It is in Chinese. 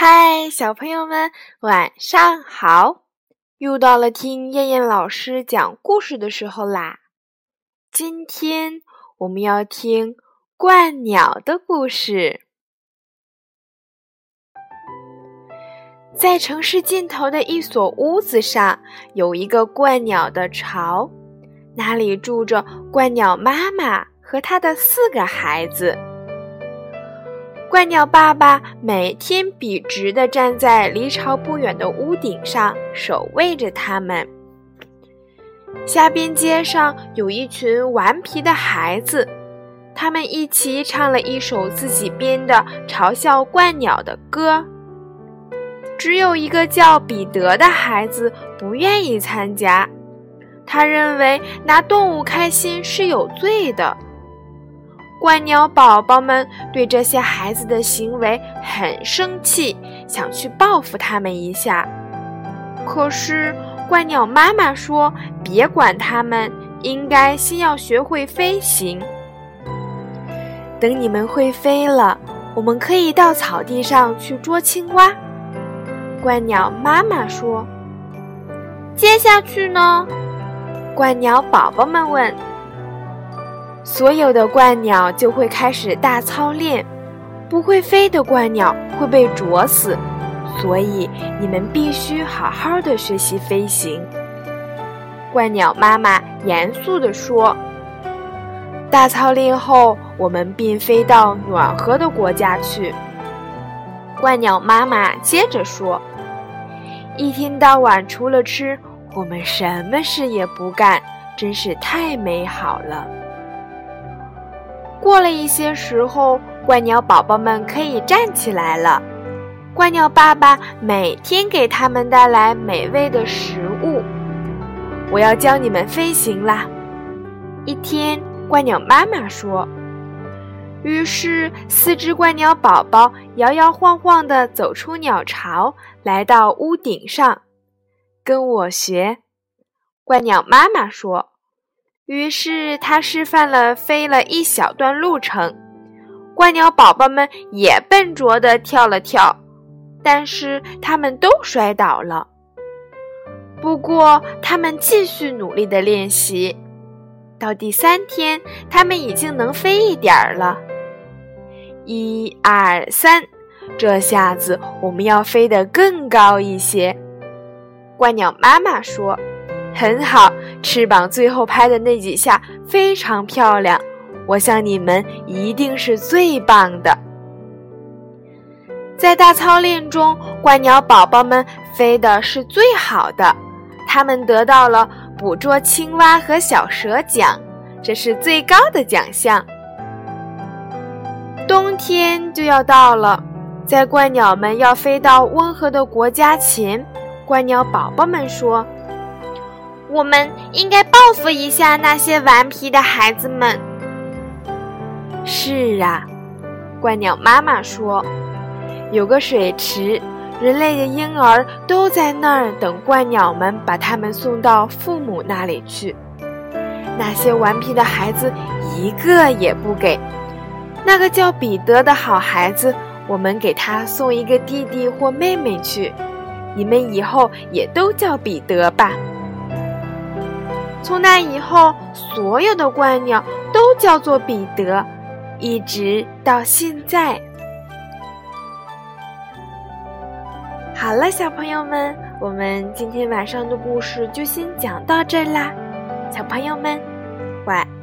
嗨，小朋友们，晚上好！又到了听燕燕老师讲故事的时候啦。今天我们要听鹳鸟的故事。在城市尽头的一所屋子上，有一个鹳鸟的巢，那里住着鹳鸟妈妈和她的四个孩子。鹳鸟爸爸每天笔直地站在离巢不远的屋顶上，守卫着它们。下边街上有一群顽皮的孩子，他们一起唱了一首自己编的嘲笑鹳鸟的歌。只有一个叫彼得的孩子不愿意参加，他认为拿动物开心是有罪的。鹳鸟宝宝们对这些孩子的行为很生气，想去报复他们一下。可是怪鸟妈妈说：“别管他们，应该先要学会飞行。等你们会飞了，我们可以到草地上去捉青蛙。”怪鸟妈妈说：“接下去呢？”怪鸟宝宝们问。所有的鹳鸟就会开始大操练，不会飞的鹳鸟会被啄死，所以你们必须好好的学习飞行。鹳鸟妈妈严肃地说：“大操练后，我们便飞到暖和的国家去。”鹳鸟妈妈接着说：“一天到晚除了吃，我们什么事也不干，真是太美好了。”过了一些时候，怪鸟宝宝们可以站起来了。怪鸟爸爸每天给他们带来美味的食物。我要教你们飞行啦！一天，怪鸟妈妈说。于是，四只怪鸟宝宝摇摇晃晃地走出鸟巢，来到屋顶上。跟我学，怪鸟妈妈说。于是他示范了飞了一小段路程，怪鸟宝宝们也笨拙地跳了跳，但是他们都摔倒了。不过他们继续努力地练习，到第三天，他们已经能飞一点儿了。一二三，这下子我们要飞得更高一些。怪鸟妈妈说。很好，翅膀最后拍的那几下非常漂亮。我想你们一定是最棒的。在大操练中，怪鸟宝宝们飞的是最好的，他们得到了捕捉青蛙和小蛇奖，这是最高的奖项。冬天就要到了，在怪鸟们要飞到温和的国家前，怪鸟宝宝们说。我们应该报复一下那些顽皮的孩子们。是啊，怪鸟妈妈说：“有个水池，人类的婴儿都在那儿等怪鸟们把他们送到父母那里去。那些顽皮的孩子一个也不给。那个叫彼得的好孩子，我们给他送一个弟弟或妹妹去。你们以后也都叫彼得吧。”从那以后，所有的怪鸟都叫做彼得，一直到现在。好了，小朋友们，我们今天晚上的故事就先讲到这啦，小朋友们，晚安。